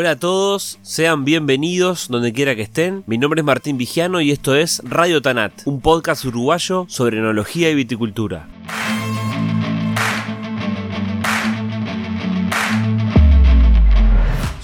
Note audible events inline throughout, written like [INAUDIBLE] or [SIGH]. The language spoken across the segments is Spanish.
Hola a todos, sean bienvenidos donde quiera que estén. Mi nombre es Martín Vigiano y esto es Radio Tanat, un podcast uruguayo sobre enología y viticultura.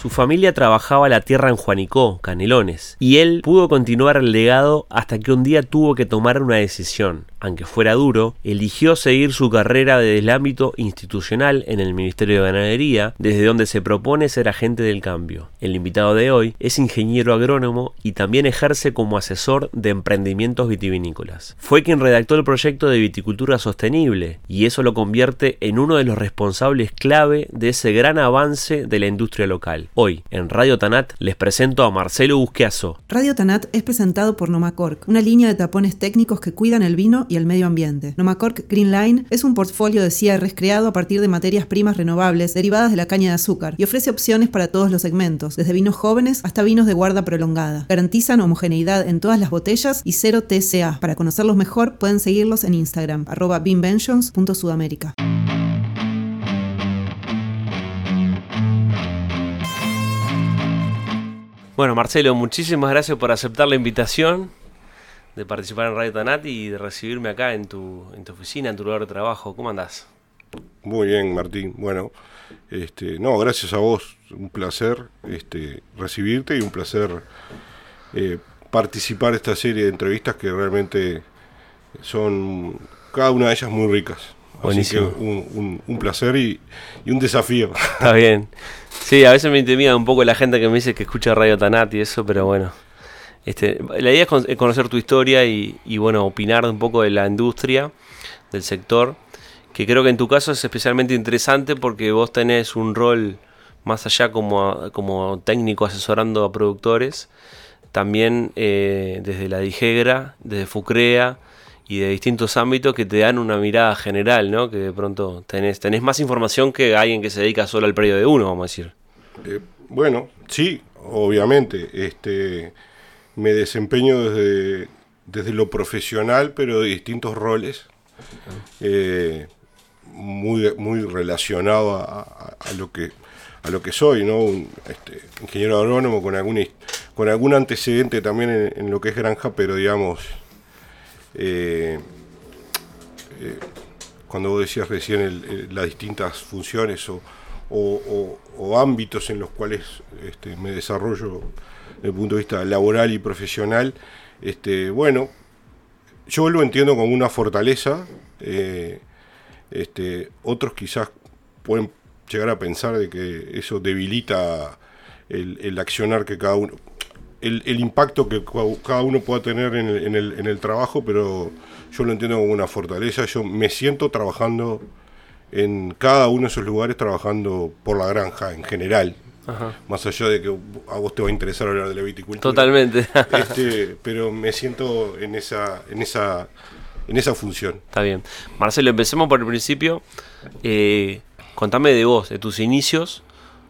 Su familia trabajaba la tierra en Juanicó, Canelones, y él pudo continuar el legado hasta que un día tuvo que tomar una decisión aunque fuera duro, eligió seguir su carrera desde el ámbito institucional en el Ministerio de Ganadería, desde donde se propone ser agente del cambio. El invitado de hoy es ingeniero agrónomo y también ejerce como asesor de emprendimientos vitivinícolas. Fue quien redactó el proyecto de viticultura sostenible y eso lo convierte en uno de los responsables clave de ese gran avance de la industria local. Hoy, en Radio Tanat, les presento a Marcelo Busqueazo. Radio Tanat es presentado por Nomacork, una línea de tapones técnicos que cuidan el vino y el medio ambiente. Nomacork Green Line es un portfolio de cierres creado a partir de materias primas renovables derivadas de la caña de azúcar y ofrece opciones para todos los segmentos, desde vinos jóvenes hasta vinos de guarda prolongada. Garantizan homogeneidad en todas las botellas y cero TCA. Para conocerlos mejor pueden seguirlos en Instagram, arroba beamventions.sudamérica. Bueno, Marcelo, muchísimas gracias por aceptar la invitación de participar en Radio Tanat y de recibirme acá en tu, en tu oficina, en tu lugar de trabajo. ¿Cómo andás? Muy bien, Martín. Bueno, este, no, gracias a vos. Un placer este, recibirte y un placer eh, participar en esta serie de entrevistas que realmente son cada una de ellas muy ricas. Buenísimo. Así que un, un, placer y, y, un desafío. Está bien. Sí, a veces me intimida un poco la gente que me dice que escucha Radio Tanat y eso, pero bueno, este, la idea es conocer tu historia y, bueno, opinar un poco de la industria, del sector, que creo que en tu caso es especialmente interesante porque vos tenés un rol más allá como, como técnico asesorando a productores, también eh, desde la Digegra, desde Fucrea y de distintos ámbitos que te dan una mirada general, ¿no? Que de pronto tenés, tenés más información que alguien que se dedica solo al predio de uno, vamos a decir. Eh, bueno, sí, obviamente. Este, me desempeño desde, desde lo profesional, pero de distintos roles, eh, muy, muy relacionado a, lo que a lo que soy, ¿no? Un este, ingeniero agrónomo con algún, con algún antecedente también en, lo que es granja, pero digamos, eh, eh, cuando vos decías recién las distintas funciones o, o, ámbitos en los cuales este, me desarrollo desde el punto de vista laboral y profesional, este, bueno, yo lo entiendo como una fortaleza. Eh, este, otros quizás pueden llegar a pensar de que eso debilita el, accionar que cada uno, el, impacto que cada uno pueda tener en el, en el, trabajo, pero yo lo entiendo como una fortaleza. Yo me siento trabajando en cada uno de esos lugares, trabajando por la granja en general. Más allá de que a vos te va a interesar hablar de la viticultura. Totalmente. [LAUGHS] este, pero me siento en esa, en esa, en esa función. Está bien. Marcelo, empecemos por el principio. Eh, contame de vos, de tus inicios.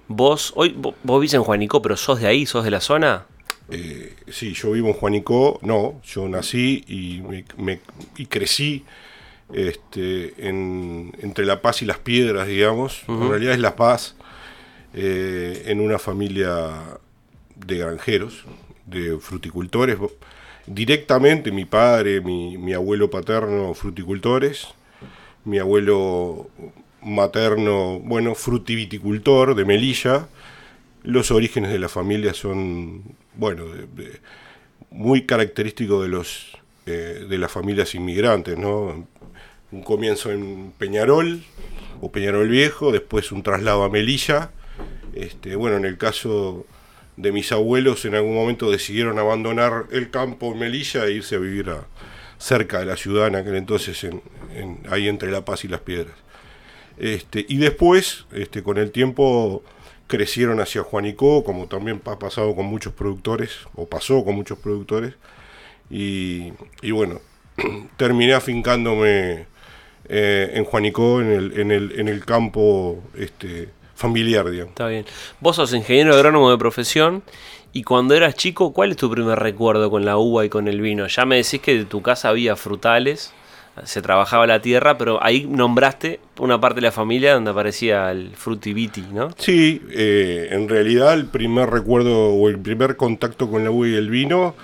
Vos, hoy vos, vivís en Juanico, pero sos de ahí, sos de la zona. Eh, sí, yo vivo en Juanico, no, yo nací y, me, y crecí este, en, entre La Paz y Las Piedras, digamos. En realidad es La Paz, eh, en una familia de granjeros, de fruticultores. Directamente mi padre, mi, abuelo paterno, fruticultores, mi abuelo materno, bueno, frutiviticultor de Melilla. Los orígenes de la familia son, bueno, muy característicos de los eh, de las familias inmigrantes, ¿no? Un comienzo en Peñarol o Peñarol Viejo, después un traslado a Melilla este, bueno, en el caso de mis abuelos, en algún momento decidieron abandonar el campo en Melilla e irse a vivir cerca de la ciudad en aquel entonces, ahí entre La Paz y Las Piedras. Este, y después, este, con el tiempo, crecieron hacia Juanicó, como también ha pasado con muchos productores, o pasó con muchos productores, y, bueno, [CLEARS THROAT] terminé afincándome eh, en el, en el, en el campo este, familiar, digamos. Está bien. Vos sos ingeniero agrónomo de profesión y cuando eras chico, ¿cuál es tu primer recuerdo con la uva y con el vino? Ya me decís que de tu casa había frutales, se trabajaba la tierra, pero ahí nombraste una parte de la familia donde aparecía el frutiviti, ¿no? Sí, eh, en realidad el primer recuerdo o el primer contacto con la uva y el vino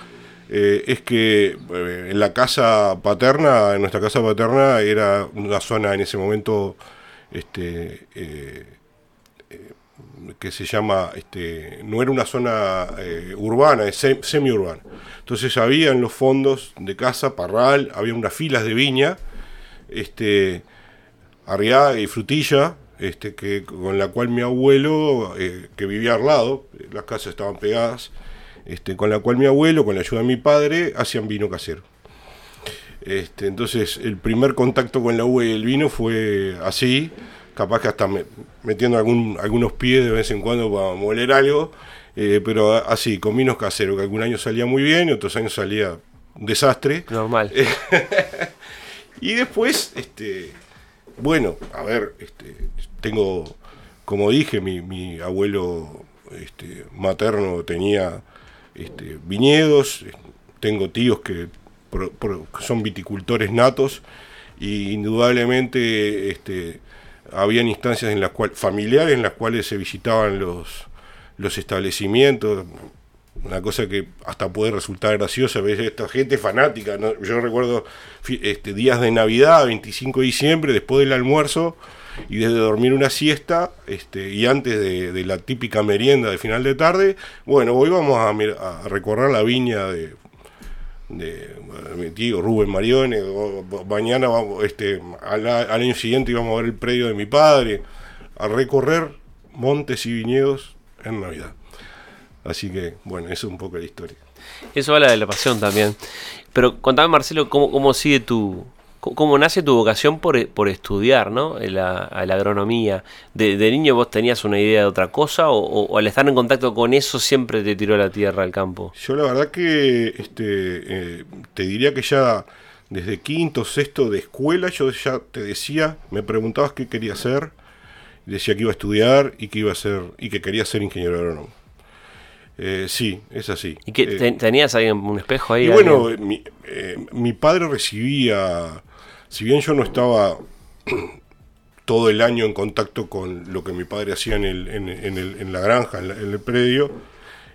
eh, es que eh, en la casa paterna, en nuestra casa paterna, era una zona en ese momento este, que se llama, este, no era una zona urbana, es semi-urbana. Entonces había en los fondos de casa, parral, había unas filas de viña, este, arriá y frutilla, este, que, con la cual mi abuelo, eh, que vivía al lado, las casas estaban pegadas, este, con la cual mi abuelo, con la ayuda de mi padre, hacían vino casero. Este, entonces, el primer contacto con la uva y el vino fue así, capaz que hasta metiendo algún, algunos pies de vez en cuando para moler algo, eh, pero así, con vinos caseros, que algún año salía muy bien y otros años salía un desastre. Normal. [LAUGHS] y después, este, bueno, a ver, este, tengo, como dije, mi, abuelo este, materno tenía este, viñedos, tengo tíos que son viticultores natos y indudablemente este, habían instancias en las cuales familiares en las cuales se visitaban los los establecimientos, una cosa que hasta puede resultar graciosa, ves esta gente fanática, yo recuerdo este, días de Navidad, 25 de diciembre, después del almuerzo y desde dormir una siesta este, y antes de, la típica merienda de final de tarde, bueno, hoy vamos a, recorrer la viña de, de mi tío Rubén Marione, mañana vamos, este, al, al año siguiente íbamos a ver el predio de mi padre, a recorrer montes y viñedos en Navidad. Así que, bueno, eso es un poco la historia. Eso habla de la pasión también. Pero contame, Marcelo, cómo, cómo sigue tu. ¿Cómo nace tu vocación por, por estudiar ¿no? la, la agronomía? De, niño vos tenías una idea de otra cosa o, al estar en contacto con eso siempre te tiró la tierra al campo? Yo la verdad que este, eh, te diría que ya desde quinto, sexto de escuela yo ya te decía, me preguntabas qué quería hacer decía que iba a estudiar y que iba a ser y que quería ser ingeniero agrónomo. Eh, sí, es así. ¿Y que eh, tenías ahí un espejo ahí? Y bueno, mi, eh, mi, padre recibía, si bien yo no estaba [CLEARS THROAT] todo el año en contacto con lo que mi padre hacía en, el, en, la granja, en, el predio,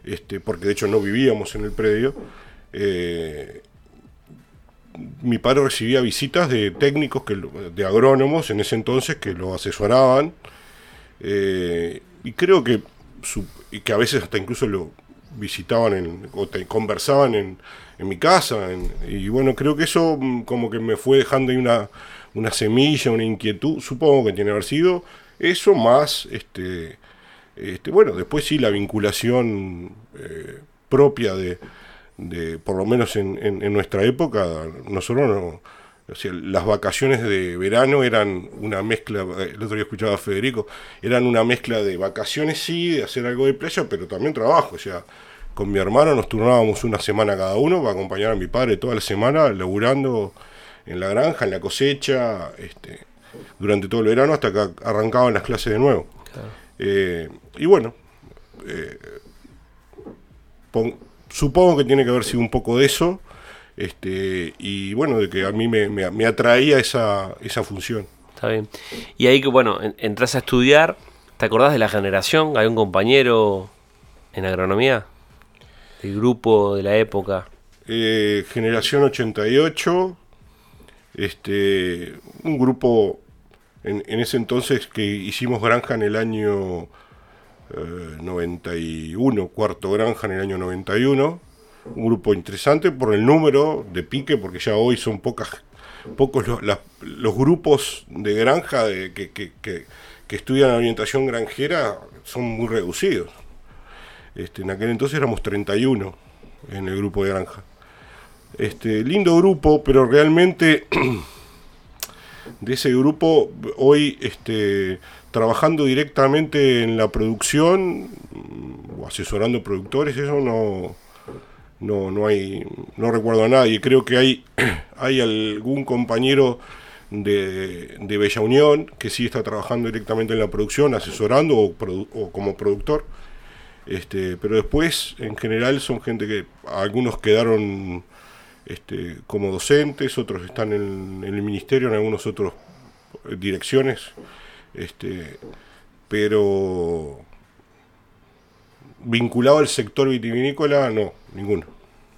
este, porque de hecho no vivíamos en el predio, mi padre recibía visitas de técnicos, que, de agrónomos en ese entonces que lo asesoraban eh, y creo que, que a veces hasta incluso lo visitaban en, o conversaban en, en mi casa. y bueno, creo que eso mm, como que me fue dejando ahí una, una semilla, una inquietud, supongo que tiene que haber sido eso más, este, este bueno, después sí la vinculación eh, propia de, de, por lo menos en, en nuestra época, nosotros no las vacaciones de verano eran una mezcla, el otro día escuchaba a Federico, eran una mezcla de vacaciones sí, de hacer algo de playa, pero también trabajo. O sea, con mi hermano nos turnábamos una semana cada uno para acompañar a mi padre toda la semana, laburando en la granja, en la cosecha, este, durante todo el verano hasta que arrancaban las clases de nuevo. Eh, y bueno, eh, supongo que tiene que haber sido un poco de eso este, y bueno, de que a mí me, me, atraía esa, esa función. Está bien. Y ahí que, bueno, entras a estudiar, ¿te acordás de la generación? ¿Hay un compañero en agronomía? ¿Del grupo de la época? Eh, generación 88, este, un grupo en, en, ese entonces que hicimos granja en el año 91, eh, cuarto granja en el año 91 un grupo interesante por el número de pique, porque ya hoy son pocas, pocos los, los grupos de granja de, que, estudian orientación granjera, son muy reducidos. Este, en aquel entonces éramos 31 en el grupo de granja. Este, lindo grupo, pero realmente [CLEARS THROAT] de ese grupo hoy este, trabajando directamente en la producción o asesorando productores, eso no, no, no hay, no recuerdo a nadie. Creo que hay, [CLEARS THROAT] hay algún compañero de, de Bella Unión que sí está trabajando directamente en la producción, asesorando o, como productor. Este, pero después, en general, son gente que algunos quedaron este, como docentes, otros están en, el ministerio, en algunos otros direcciones, este, pero vinculado al sector vitivinícola, no, ninguno.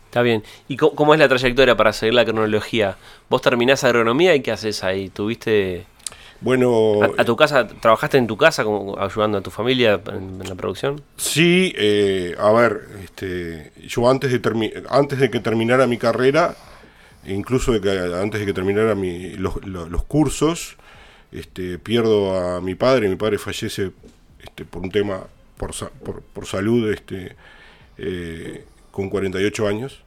Está bien. ¿Y cómo, es la trayectoria para seguir la cronología? ¿Vos terminás agronomía y qué haces ahí? ¿Tuviste bueno. ¿A, tu casa, trabajaste en tu casa como ayudando a tu familia en, la producción? Sí, eh, a ver, este, yo antes de, antes de que terminara mi carrera, incluso de que, antes de que terminara mi, los, cursos, este, pierdo a mi padre, mi padre fallece este, por un tema, por, por, por salud, este, eh, con 48 años.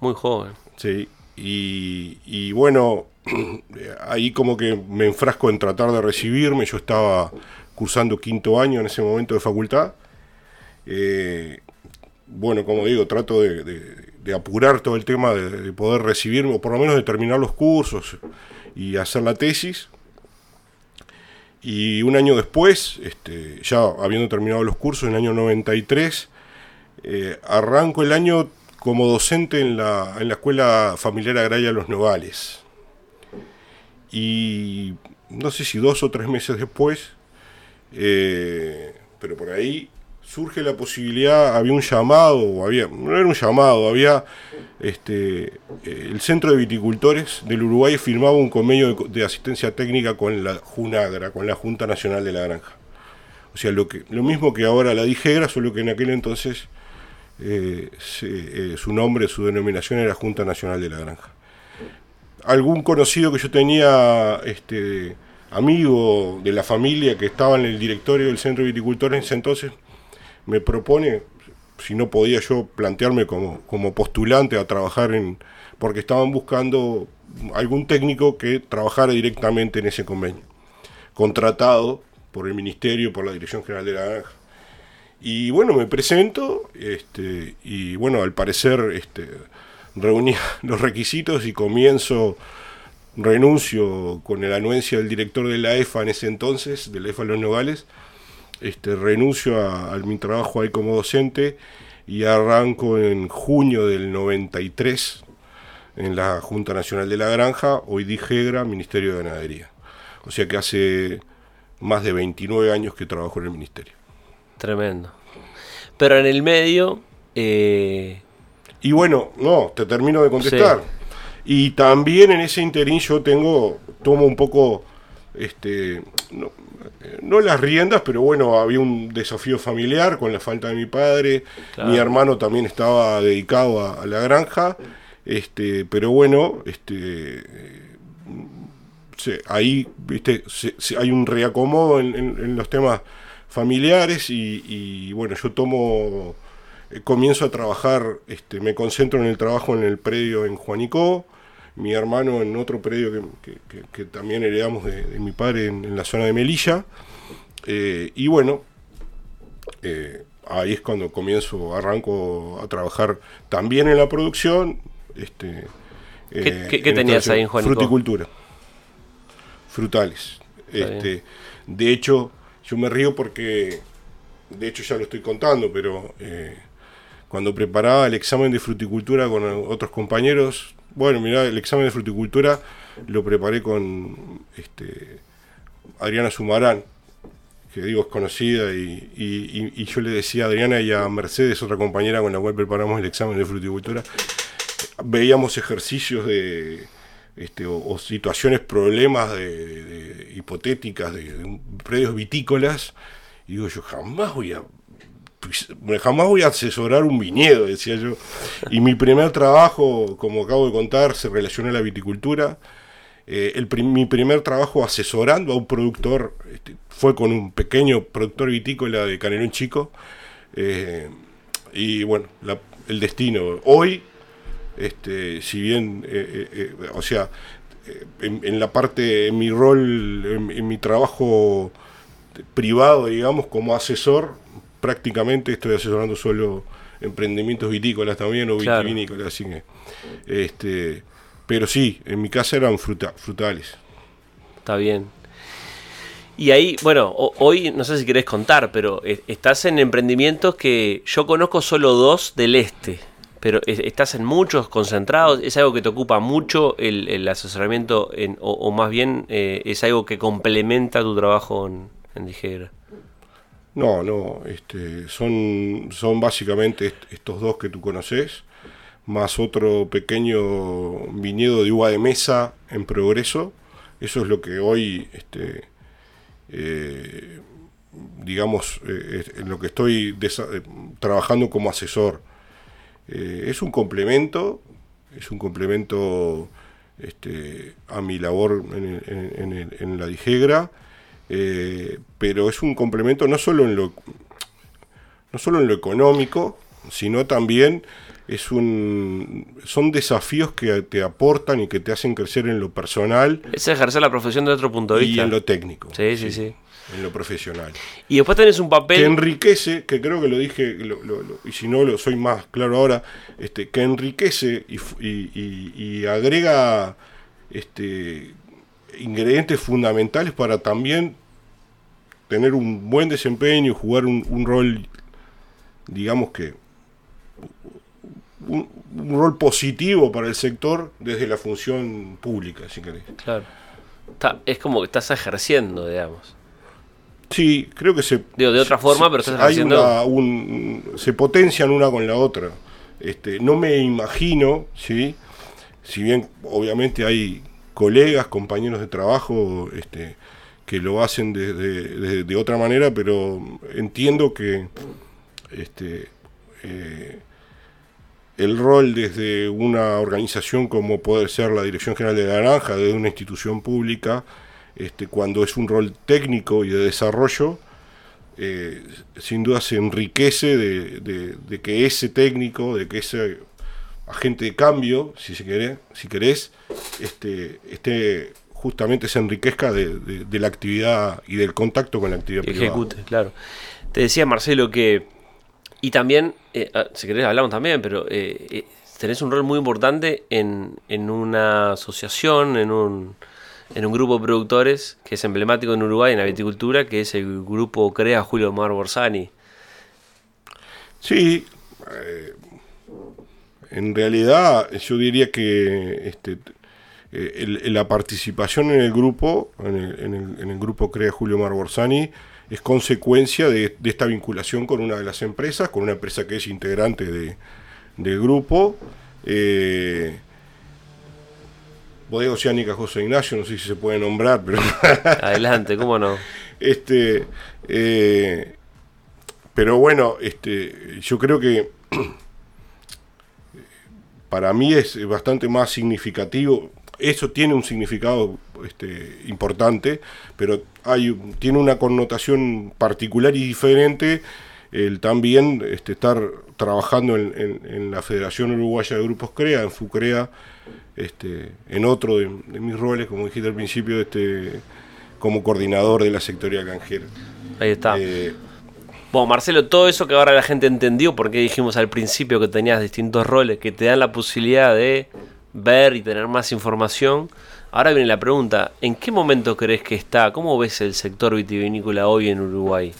Muy joven. Sí, y, y bueno, [CLEARS THROAT] ahí como que me enfrasco en tratar de recibirme, yo estaba cursando quinto año en ese momento de facultad. Eh, bueno, como digo, trato de, apurar todo el tema de, poder recibirme, o por lo menos de terminar los cursos y hacer la tesis. Y un año después, este, ya habiendo terminado los cursos, en el año 93, eh, arranco el año como docente en la, en la Escuela Familiar Agraria Los Nogales y no sé si dos o tres meses después, eh, pero por ahí surge la posibilidad, había un llamado, había, no era un llamado, había este, eh, el Centro de Viticultores del Uruguay firmaba un convenio de, asistencia técnica con la JUNAGRA, con la Junta Nacional de la Granja. O sea, lo, que, lo mismo que ahora la DIGEGRA, solo que en aquel entonces eh, su nombre, su denominación era Junta Nacional de la Granja algún conocido que yo tenía, este, amigo de la familia que estaba en el directorio del Centro de Viticultores en ese entonces, me propone si no podía yo plantearme como, como postulante a trabajar en, porque estaban buscando algún técnico que trabajara directamente en ese convenio, contratado por el Ministerio, por la Dirección General de la Granja. Y bueno, me presento, este, y bueno, al parecer este, reunía [LAUGHS] los requisitos y comienzo, renuncio con la anuencia del director de la EFA en ese entonces, de la EFA Los Nogales, este, renuncio a, mi trabajo ahí como docente y arranco en junio del 93 en la Junta Nacional de la Granja, hoy DIGEGRA, Ministerio de Ganadería. O sea que hace más de 29 años que trabajo en el Ministerio. Tremendo. Pero en el medio, eh, y bueno, no, te termino de contestar. Y también en ese interín yo tengo, tomo un poco, este, no, las riendas, pero bueno, había un desafío familiar con la falta de mi padre. Mi hermano también estaba dedicado a, la granja. Este, pero bueno, este, ahí viste, hay un reacomodo en, los temas familiares y, y bueno, yo tomo comienzo a trabajar, este, me concentro en el trabajo en el predio en Juanicó, mi hermano en otro predio que, también heredamos de, mi padre en, la zona de Melilla. Eh, y bueno, eh, ahí es cuando comienzo, arranco a trabajar también en la producción. Este, ¿Qué, tenías ahí en Juanicó? Fruticultura. Frutales. Este, de hecho, yo me río porque, de hecho ya lo estoy contando, pero cuando preparaba el examen de fruticultura con otros compañeros, bueno, mira, el examen de fruticultura lo preparé con este, Adriana Sumarán, que digo es conocida, y, yo le decía a Adriana y a Mercedes, otra compañera con la cual preparamos el examen de fruticultura, veíamos ejercicios de, este, o, situaciones, problemas de, hipotéticas de, de, predios vitícolas, y digo, yo jamás voy a pues, jamás voy a asesorar un viñedo, decía yo. Y mi primer trabajo, como acabo de contar, se relaciona a la viticultura. Eh, el mi primer trabajo asesorando a un productor este, fue con un pequeño productor vitícola de Canelón Chico. Eh, y bueno, el destino. Hoy, este, si bien, eh, o sea, en, la parte, en mi rol, en mi trabajo privado, digamos, como asesor, prácticamente estoy asesorando solo emprendimientos vitícolas también o vitivinícolas, así que, este, pero sí, en mi casa eran fruta, frutales. Está bien. Y ahí, bueno, hoy no sé si querés contar, pero estás en emprendimientos que yo conozco solo dos del este. pero estás en muchos concentrados, es algo que te ocupa mucho el, asesoramiento, en, o, más bien eh, es algo que complementa tu trabajo en, en No, no, este, son, son básicamente estos dos que tú conoces, más otro pequeño viñedo de uva de mesa en progreso. Eso es lo que hoy, este, eh, digamos, eh, en lo que estoy trabajando como asesor eh, es un complemento, es un complemento este, a mi labor en, la Digegra, eh, pero es un complemento no solo en lo no solo en lo económico, sino también es un son desafíos que te aportan y que te hacen crecer en lo personal. Es ejercer la profesión de otro punto de vista. Y en lo técnico. sí. sí. sí en lo profesional. Y después tenés un papel... Que enriquece, que creo que lo dije, y si no lo soy más claro ahora, este, que enriquece y, agrega este, ingredientes fundamentales para también tener un buen desempeño, jugar un, rol, digamos que, un, rol positivo para el sector desde la función pública, si querés. Claro. es como que estás ejerciendo, digamos. Sí, creo que se. de otra forma, pero hay un, se potencian una con la otra. Este, no me imagino, ¿sí? si bien obviamente hay colegas, compañeros de trabajo este, que lo hacen de, de, otra manera, pero entiendo que este, eh, el rol desde una organización como puede ser la Dirección General de Naranja, desde una institución pública, este, cuando es un rol técnico y de desarrollo, eh, sin duda se enriquece de, que ese técnico, de que ese agente de cambio, si se quiere, si querés, este, este justamente se enriquezca de, la actividad y del contacto con la actividad Ejecute, claro. Te decía Marcelo que, y también, eh, si querés hablamos también, pero eh, tenés un rol muy importante en, en una asociación, en un en un grupo de productores que es emblemático en Uruguay en la viticultura, que es el grupo Crea Julio Mar Borsani. Sí, eh, en realidad yo diría que este, eh, la participación en el grupo, en el, grupo Crea Julio Mar Borsani, es consecuencia de, esta vinculación con una de las empresas, con una empresa que es integrante de, del grupo. Eh, Bodega Oceánica José Ignacio, no sé si se puede nombrar, pero... [LAUGHS] Adelante, cómo no. Este, eh, pero bueno, este, yo creo que [CLEARS THROAT] para mí es bastante más significativo. Eso tiene un significado este, importante, pero hay, tiene una connotación particular y diferente el también este, estar trabajando en, en, la Federación Uruguaya de Grupos CREA, en FUCREA, este, en otro de, mis roles, como dijiste al principio, este, como coordinador de la sectoría canjera. Ahí está. Eh, bueno, Marcelo, todo eso que ahora la gente entendió, porque dijimos al principio que tenías distintos roles que te dan la posibilidad de ver y tener más información. Ahora viene la pregunta, ¿en qué momento crees que está? ¿Cómo ves el sector vitivinícola hoy en Uruguay?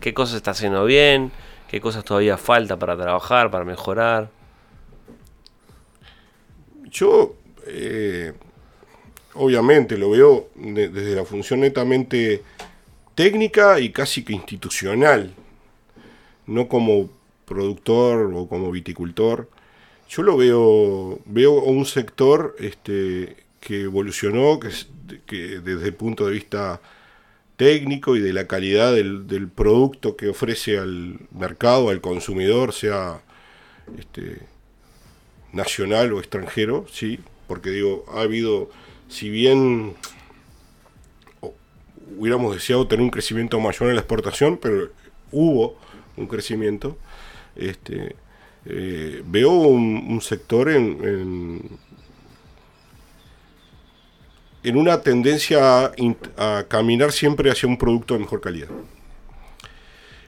¿Qué cosas está haciendo bien? ¿Qué cosas todavía falta para trabajar, para mejorar? Yo, eh, obviamente, lo veo desde la función netamente técnica y casi que institucional, no como productor o como viticultor. Yo lo veo, veo un sector este, que evolucionó, que, que, desde el punto de vista técnico y de la calidad del, producto que ofrece al mercado, al consumidor, sea este, nacional o extranjero, sí, porque digo, ha habido, si bien hubiéramos deseado tener un crecimiento mayor en la exportación, pero hubo un crecimiento, este, eh, veo un, sector en, en, una tendencia a, caminar siempre hacia un producto de mejor calidad.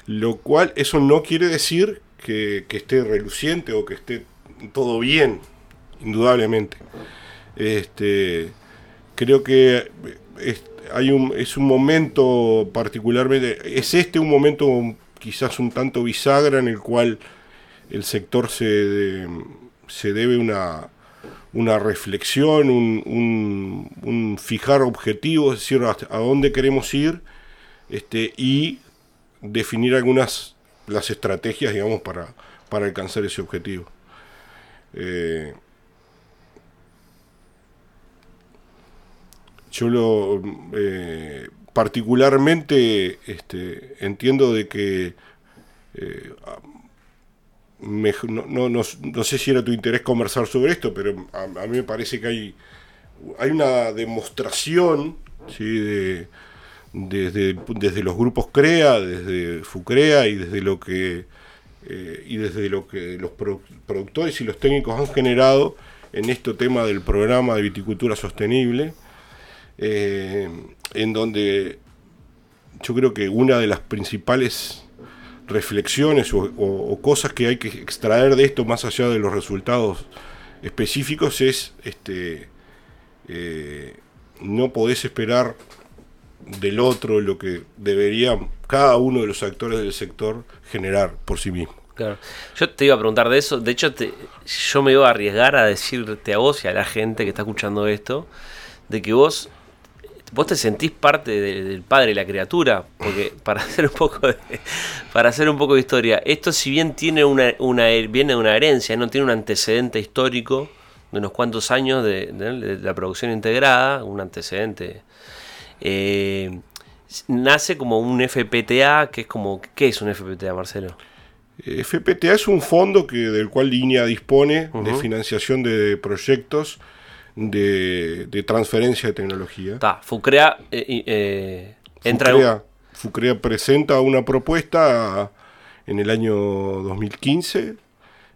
Lo cual, eso no quiere decir que, esté reluciente o que esté todo bien, indudablemente. Este, creo que hay un, es un momento particularmente, es este un momento quizás un tanto bisagra en el cual el sector se, se debe una, una reflexión, un, fijar objetivos, es decir, a dónde queremos ir este, y definir algunas las estrategias, digamos, para, para alcanzar ese objetivo. Eh, yo lo eh, particularmente este, entiendo de que eh, no, no, sé si era tu interés conversar sobre esto, pero a, mí me parece que hay, hay una demostración ¿sí? desde, desde los grupos CREA, desde FUCREA y desde lo que eh, y desde lo que los productores y los técnicos han generado en este tema del programa de viticultura sostenible, eh, en donde yo creo que una de las principales reflexiones o, cosas que hay que extraer de esto más allá de los resultados específicos es este eh, no podés esperar del otro lo que debería cada uno de los actores del sector generar por sí mismo. Claro. Yo te iba a preguntar de eso. De hecho, yo me iba a arriesgar a decirte a vos y a la gente que está escuchando esto, de que vos vos te sentís parte del padre y la criatura, porque para [LAUGHS] hacer un poco de, para hacer un poco de historia, esto si bien tiene una, una viene de una herencia, no tiene un antecedente histórico de unos cuantos años de, la producción integrada, un antecedente eh, nace como un FPTA, que es como ¿qué es un FPTA, Marcelo? FPTA es un fondo que del cual Línea dispone de financiación de proyectos de, transferencia de tecnología. Está, Fucrea eh, eh, entra Fucrea, presenta una propuesta en el año 2015.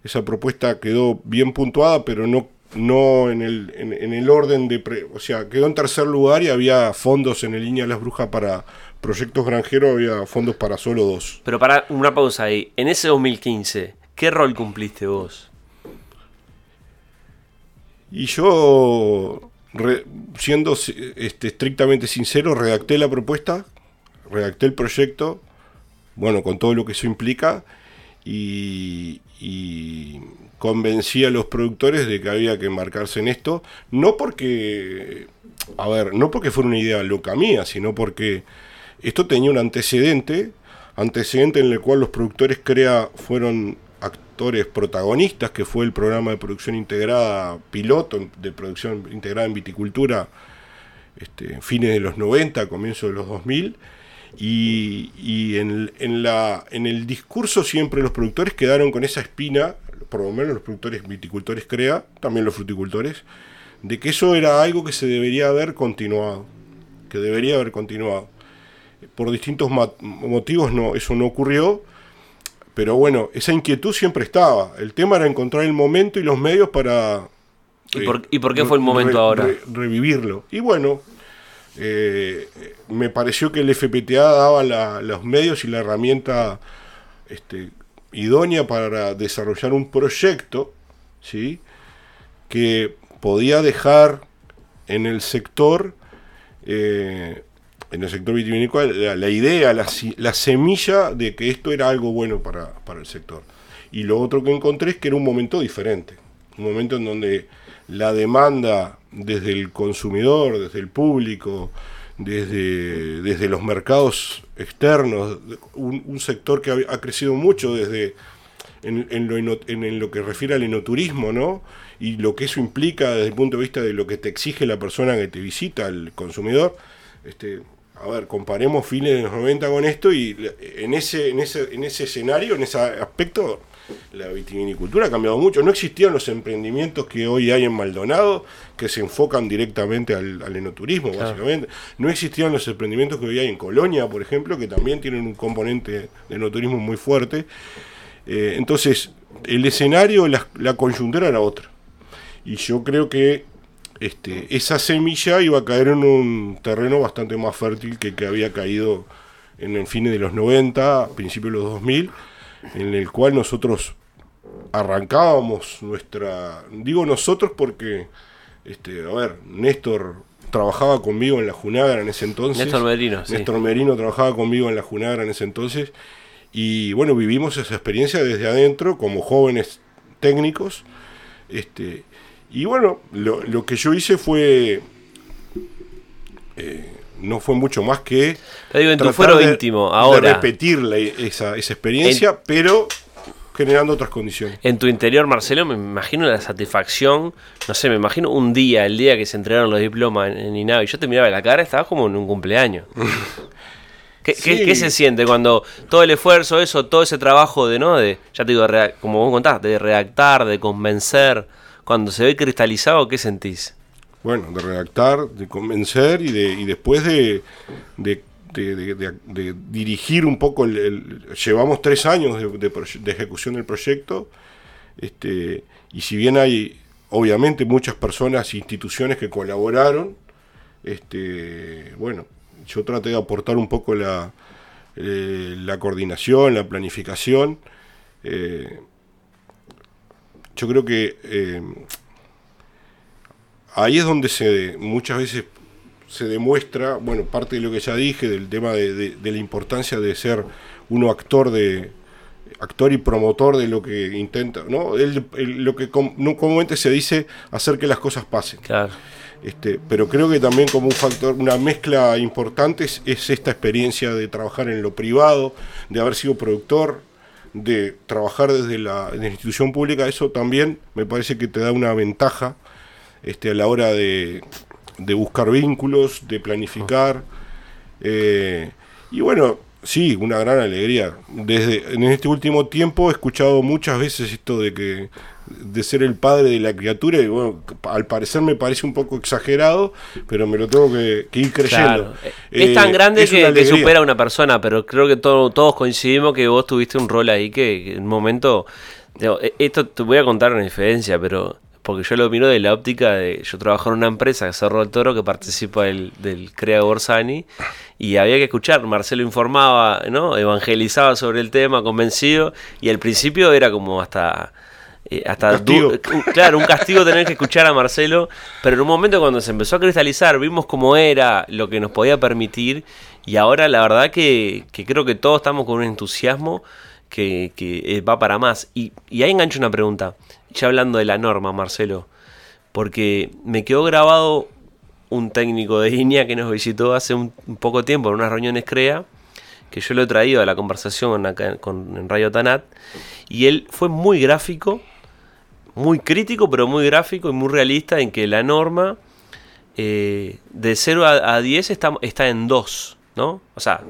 Esa propuesta quedó bien puntuada, pero no, no en, el, en, el orden de... o sea, quedó en tercer lugar y había fondos en el línea de las brujas para proyectos granjeros, había fondos para solo dos. Pero para una pausa ahí, en ese 2015, ¿qué rol cumpliste vos? Y yo, siendo este, estrictamente sincero, redacté la propuesta, redacté el proyecto, bueno, con todo lo que eso implica, y, convencí a los productores de que había que embarcarse en esto, no porque, a ver, no porque fuera una idea loca mía, sino porque esto tenía un antecedente, antecedente en el cual los productores CREA fueron protagonistas, que fue el programa de producción integrada piloto de producción integrada en viticultura, este, fines de los 90, comienzos de los 2000. Y, y en, en el discurso siempre los productores quedaron con esa espina, por lo menos los productores viticultores CREA, también los fruticultores, de que eso era algo que se debería haber continuado, que debería haber continuado. Por distintos motivos no, eso no ocurrió, pero bueno, esa inquietud siempre estaba. El tema era encontrar el momento y los medios para... ¿Y, por, qué fue el momento ahora? revivirlo. Y bueno, eh, me pareció que el FPTA daba los medios y la herramienta este, idónea para desarrollar un proyecto ¿sí? que podía dejar en el sector eh, en el sector vitivinícola la, idea, la, semilla de que esto era algo bueno para, el sector. Y lo otro que encontré es que era un momento diferente, un momento en donde la demanda desde el consumidor, desde el público, desde, desde los mercados externos, un, sector que ha, crecido mucho desde en, lo, en, lo, que refiere al enoturismo, ¿no? Y lo que eso implica desde el punto de vista de lo que te exige la persona que te visita, el consumidor, este, a ver, comparemos fines de los 90 con esto y en ese, en ese, en ese escenario, en ese aspecto, la vitivinicultura ha cambiado mucho. No existían los emprendimientos que hoy hay en Maldonado, que se enfocan directamente al, enoturismo, básicamente. No existían los emprendimientos que hoy hay en Colonia, por ejemplo, que también tienen un componente de enoturismo muy fuerte. Eh, entonces, el escenario, la, la coyuntura era otra. Y yo creo que este, esa semilla iba a caer en un terreno bastante más fértil que que había caído en el fin de los 90, principios de los 2000, en el cual nosotros arrancábamos nuestra... Digo nosotros porque, este, a ver, Néstor trabajaba conmigo en la Junagra en ese entonces. Néstor Merino, Néstor Merino trabajaba conmigo en la Junagra en ese entonces Y bueno, vivimos esa experiencia desde adentro como jóvenes técnicos. Este, y bueno, lo, que yo hice fue... Eh, no fue mucho más que... Te digo, en tu fuero íntimo, ahora. repetir esa, experiencia, pero generando otras condiciones. En tu interior, Marcelo, me imagino la satisfacción, no sé, me imagino un día, el día que se entregaron los diplomas en, INAVI, yo te miraba la cara, estaba como en un cumpleaños. [LAUGHS] ¿Qué, ¿qué, se siente cuando todo el esfuerzo, eso, todo ese trabajo de, ¿no? De, ya te digo, como vos contaste, de redactar, de convencer, cuando se ve cristalizado, ¿qué sentís? Bueno, de redactar, de convencer y, de, y después de, de dirigir un poco llevamos tres años de, ejecución del proyecto este, y si bien hay obviamente muchas personas e instituciones que colaboraron este, bueno yo traté de aportar un poco la, eh, la coordinación la planificación eh, yo creo que eh, ahí es donde se muchas veces se demuestra, bueno, parte de lo que ya dije, del tema de, la importancia de ser uno actor de actor y promotor de lo que intenta, ¿no? lo que comúnmente se dice, hacer que las cosas pasen. Claro. Este, pero creo que también como un factor, una mezcla importante es, esta experiencia de trabajar en lo privado, de haber sido productor, de trabajar desde la, institución pública, eso también me parece que te da una ventaja este, a la hora de, de buscar vínculos, de planificar. Eh, y bueno, sí, una gran alegría. Desde en este último tiempo he escuchado muchas veces esto de que de ser el padre de la criatura y bueno, al parecer me parece un poco exagerado, pero me lo tengo que, ir creyendo. Es tan eh, grande que, supera a una persona, pero creo que todos coincidimos que vos tuviste un rol ahí que, en un momento... E, esto te voy a contar una diferencia, pero porque yo lo miro de la óptica de. Yo trabajo en una empresa, Cerro del Toro, que participa del, del CREA Borsani, y había que escuchar. Marcelo informaba, ¿no? Evangelizaba sobre el tema, convencido, y al principio era como hasta. Eh, hasta claro, un castigo tener que escuchar a Marcelo, pero en un momento cuando se empezó a cristalizar, vimos cómo era lo que nos podía permitir, y ahora la verdad que, que creo que todos estamos con un entusiasmo que, que va para más. Y, y ahí engancho una pregunta ya hablando de la norma, Marcelo, porque me quedó grabado un técnico de línea que nos visitó hace un, poco tiempo en unas reuniones CREA, que yo lo he traído a la conversación acá con, en Radio Tanat, y él fue muy gráfico, muy crítico, pero muy gráfico y muy realista en que la norma eh, de 0 a, 10 está, está en 2, ¿no? O sea,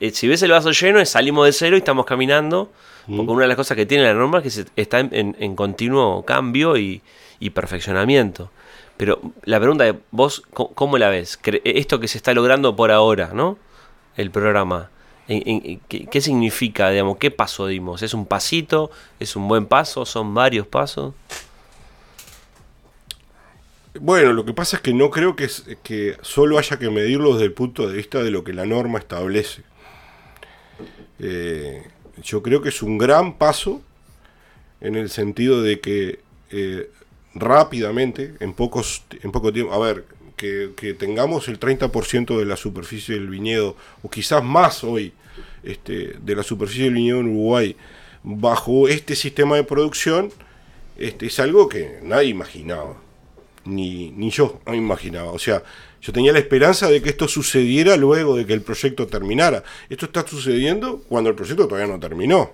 eh, si ves el vaso lleno, salimos de 0 y estamos caminando porque una de las cosas que tiene la norma es que se, está en, continuo cambio y, perfeccionamiento. Pero la pregunta es, vos, ¿cómo, la ves? Esto que se está logrando por ahora, ¿no? El programa. ¿Qué, significa, digamos? ¿Qué paso dimos? ¿Es un pasito? ¿Es un buen paso? ¿Son varios pasos? Bueno, lo que pasa es que no creo que, solo haya que medirlo desde el punto de vista de lo que la norma establece. Eh, yo creo que es un gran paso en el sentido de que eh, rápidamente, en, pocos, en poco tiempo, a ver, que, tengamos el 30% de la superficie del viñedo, o quizás más hoy, este, de la superficie del viñedo en Uruguay, bajo este sistema de producción, este, es algo que nadie imaginaba, ni, ni yo no imaginaba. O sea, yo tenía la esperanza de que esto sucediera luego de que el proyecto terminara. Esto está sucediendo cuando el proyecto todavía no terminó.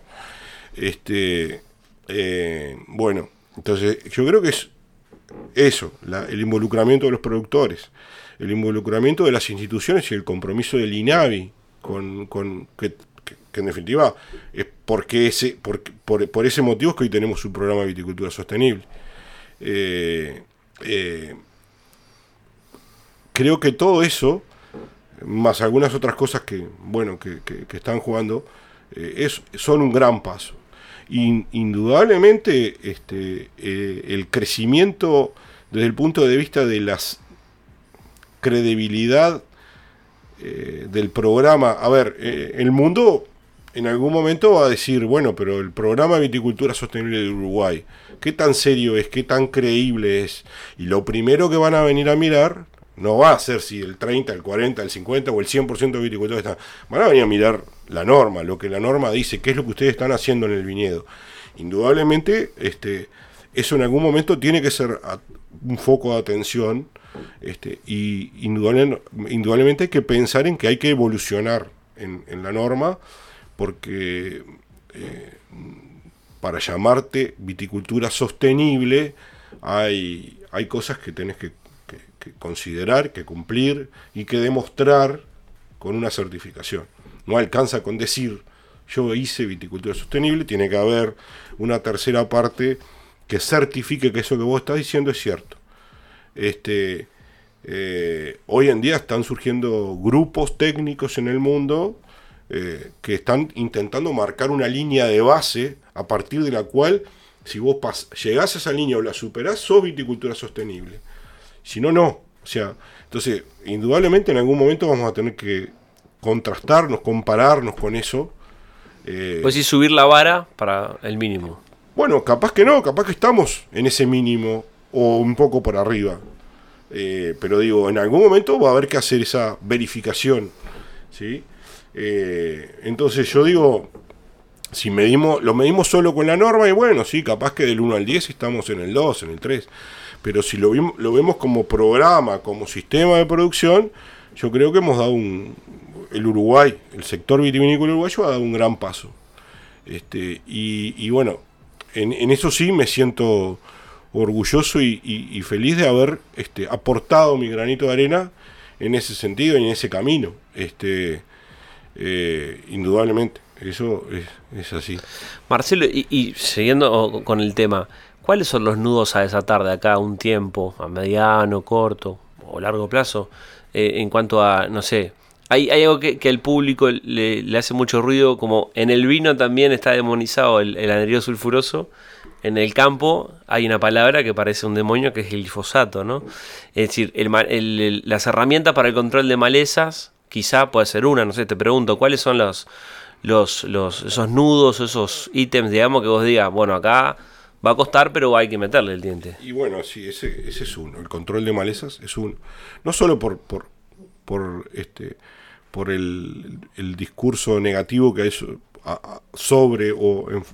Este, eh, bueno, entonces yo creo que es eso, el involucramiento de los productores, el involucramiento de las instituciones y el compromiso del INAVI con, con que, en definitiva es porque ese, por, por, ese motivo es que hoy tenemos un programa de viticultura sostenible. Eh, eh, creo que todo eso, más algunas otras cosas que, bueno, que, están jugando, eh, es, son un gran paso. Indudablemente, este, eh, el crecimiento desde el punto de vista de la credibilidad eh, del programa, a ver, el mundo en algún momento va a decir, bueno, pero el programa de viticultura sostenible de Uruguay, ¿qué tan serio es? ¿Qué tan creíble es? Y lo primero que van a venir a mirar No va a ser si el 30, el 40, el 50 o el 100% de viticultores están. Van a venir a mirar la norma, lo que la norma dice, qué es lo que ustedes están haciendo en el viñedo. Indudablemente, este, eso en algún momento tiene que ser un foco de atención este, y indudablemente, hay que pensar en que hay que evolucionar en, la norma porque eh, para llamarte viticultura sostenible hay, hay cosas que tenés que, considerar, que cumplir y que demostrar con una certificación. No alcanza con decir yo hice viticultura sostenible, tiene que haber una tercera parte que certifique que eso que vos estás diciendo es cierto. Este, eh, hoy en día están surgiendo grupos técnicos en el mundo eh, que están intentando marcar una línea de base a partir de la cual, si vos llegás a esa línea o la superás, sos viticultura sostenible. Si no, no. O sea, entonces, indudablemente en algún momento vamos a tener que contrastarnos, compararnos con eso. Eh, pues sí, subir la vara para el mínimo. Bueno, capaz que no, capaz que estamos en ese mínimo o un poco por arriba. Eh, pero digo, en algún momento va a haber que hacer esa verificación. ¿sí? Eh, entonces yo digo, si medimos, lo medimos solo con la norma, y bueno, sí, capaz que del 1 al 10 estamos en el 2, en el 3. Pero si lo, lo vemos como programa, como sistema de producción, yo creo que hemos dado un. El Uruguay, el sector vitivinícola uruguayo ha dado un gran paso. Este, y, bueno, en, eso sí me siento orgulloso y, feliz de haber este, aportado mi granito de arena en ese sentido y en ese camino. Este, eh, indudablemente, eso es, así. Marcelo, y, siguiendo con el tema, ¿cuáles son los nudos a desatar de acá un tiempo, a mediano, corto o largo plazo, eh, en cuanto a, no sé, hay, algo que, que al público le, hace mucho ruido, como en el vino también está demonizado el, el sulfuroso, en el campo hay una palabra que parece un demonio que es el glifosato, ¿no? Es decir, las herramientas para el control de malezas quizá puede ser una, no sé, te pregunto, ¿cuáles son los, los, esos nudos, esos ítems, digamos, que vos digas, bueno, acá va a costar, pero hay que meterle el diente? Y bueno, sí, ese, ese es uno, el control de malezas es uno. No solo por, por este por el, el discurso negativo que hay sobre o en,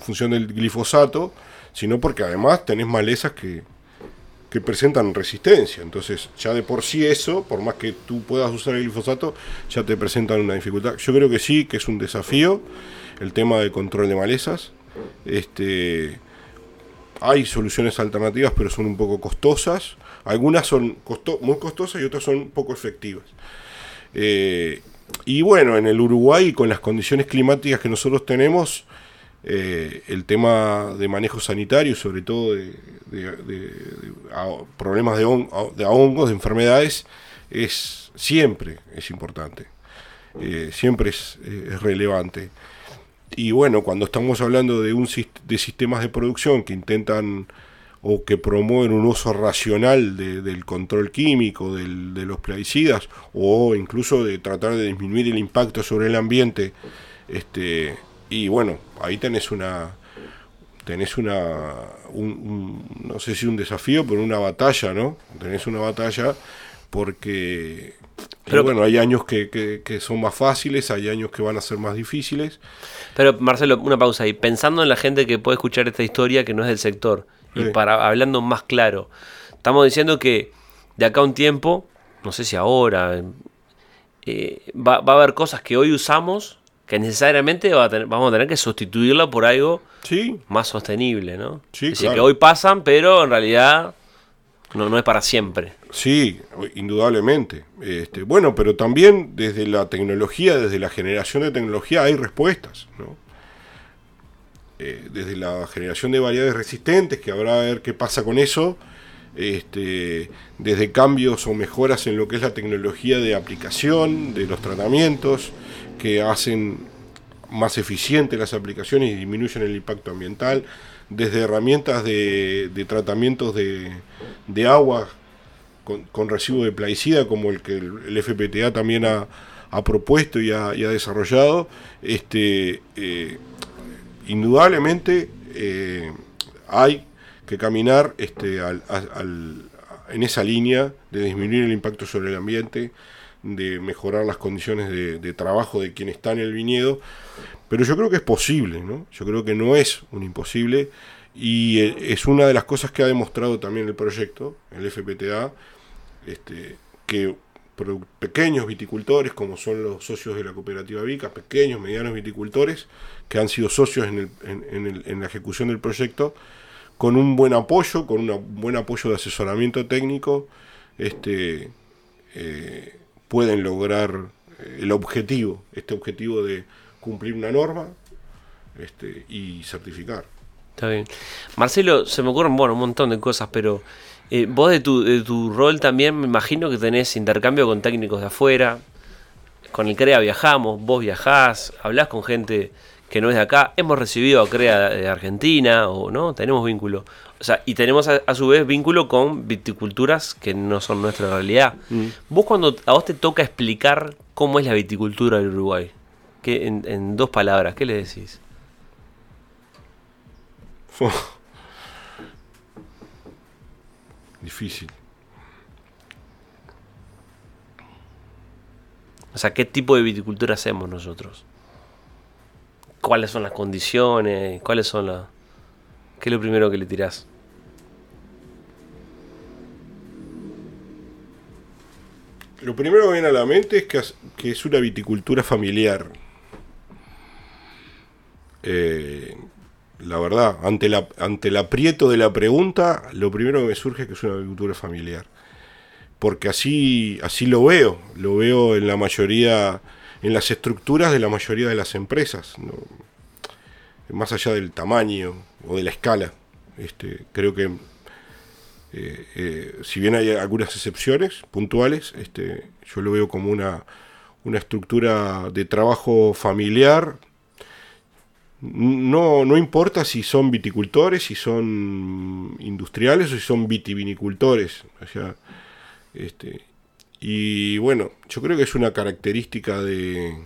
función del glifosato, sino porque además tenés malezas que, que presentan resistencia. Entonces, ya de por sí eso, por más que tú puedas usar el glifosato, ya te presentan una dificultad. Yo creo que sí, que es un desafío el tema del control de malezas. Este, hay soluciones alternativas, pero son un poco costosas. Algunas son muy costosas y otras son poco efectivas. Eh, y bueno, en el Uruguay, con las condiciones climáticas que nosotros tenemos, eh, el tema de manejo sanitario, sobre todo de, problemas de, hongos, de enfermedades, es siempre es importante, eh, siempre es, relevante. Y bueno, cuando estamos hablando de, un, de sistemas de producción que intentan o que promueven un uso racional del control químico, de los plaguicidas, o incluso de tratar de disminuir el impacto sobre el ambiente, este, y bueno, ahí tenés una tenés una no sé si un desafío, pero una batalla, ¿no? Tenés una batalla porque pero, bueno, hay años que, son más fáciles, hay años que van a ser más difíciles. Pero Marcelo, una pausa ahí. Pensando en la gente que puede escuchar esta historia que no es del sector, y para hablando más claro, estamos diciendo que de acá a un tiempo, no sé si ahora, eh, va, va, a haber cosas que hoy usamos que necesariamente vamos a tener que sustituirla por algo más sostenible, ¿no? Sí, es decir, que hoy pasan, pero en realidad no, no es para siempre. Sí, indudablemente. Este, bueno, pero también desde la tecnología, desde la generación de tecnología hay respuestas, ¿no? Eh, desde la generación de variedades resistentes, que habrá a ver qué pasa con eso, este, desde cambios o mejoras en lo que es la tecnología de aplicación de los tratamientos, que hacen más eficientes las aplicaciones y disminuyen el impacto ambiental, desde herramientas de, tratamientos de, agua con, residuo de plaguicida, como el que el, FPTA también ha, propuesto y ha, desarrollado, este, eh, indudablemente eh, hay que caminar este, al, en esa línea de disminuir el impacto sobre el ambiente, de mejorar las condiciones de, trabajo de quien está en el viñedo, pero yo creo que es posible, ¿no? Yo creo que no es un imposible y eh, es una de las cosas que ha demostrado también el proyecto, el FPTA, este, que pequeños viticultores, como son los socios de la cooperativa Vica, pequeños, medianos viticultores, que han sido socios en, la ejecución del proyecto, con un buen apoyo, con un buen apoyo de asesoramiento técnico, este, eh, pueden lograr eh, el objetivo, este objetivo de cumplir una norma este, y certificar. Está bien. Marcelo, se me ocurren bueno, un montón de cosas, pero eh, vos de tu, de tu rol también me imagino que tenés intercambio con técnicos de afuera. Con el CREA viajamos, vos viajás, hablás con gente que no es de acá. Hemos recibido a CREA de Argentina, o no, tenemos vínculo. O sea, y tenemos a, su vez vínculo con viticulturas que no son nuestra realidad. Mm. Vos cuando a vos te toca explicar cómo es la viticultura del Uruguay, ¿qué, en, en dos palabras, ¿qué le decís? [LAUGHS] Difícil. O sea, ¿qué tipo de viticultura hacemos nosotros? ¿Cuáles son las condiciones? ¿Cuáles son las... ¿Qué es lo primero que le tirás? Lo primero que viene a la mente es que, es una viticultura familiar. Eh, la verdad, ante, el aprieto de la pregunta, lo primero que me surge es que es una agricultura familiar. Porque así, así lo veo, lo veo en la mayoría, en las estructuras de la mayoría de las empresas, más allá del tamaño o de la escala. Este, creo que eh, eh, si bien hay algunas excepciones puntuales, este, yo lo veo como una, una estructura de trabajo familiar no, no importa si son viticultores, si son industriales o si son vitivinicultores. Este, y bueno, yo creo que es una característica de.